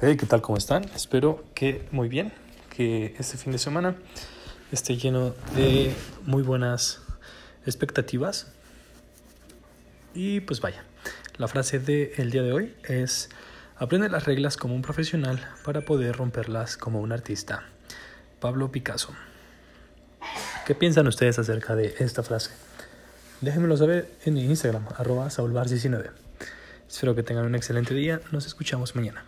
Hey, ¿qué tal? ¿Cómo están? Espero que muy bien, que este fin de semana esté lleno de muy buenas expectativas. Y pues vaya, la frase del día de hoy es, aprende las reglas como un profesional para poder romperlas como un artista. Pablo Picasso. ¿Qué piensan ustedes acerca de esta frase? Déjenmelo saber en mi Instagram, arroba saulbar19. Espero que tengan un excelente día. Nos escuchamos mañana.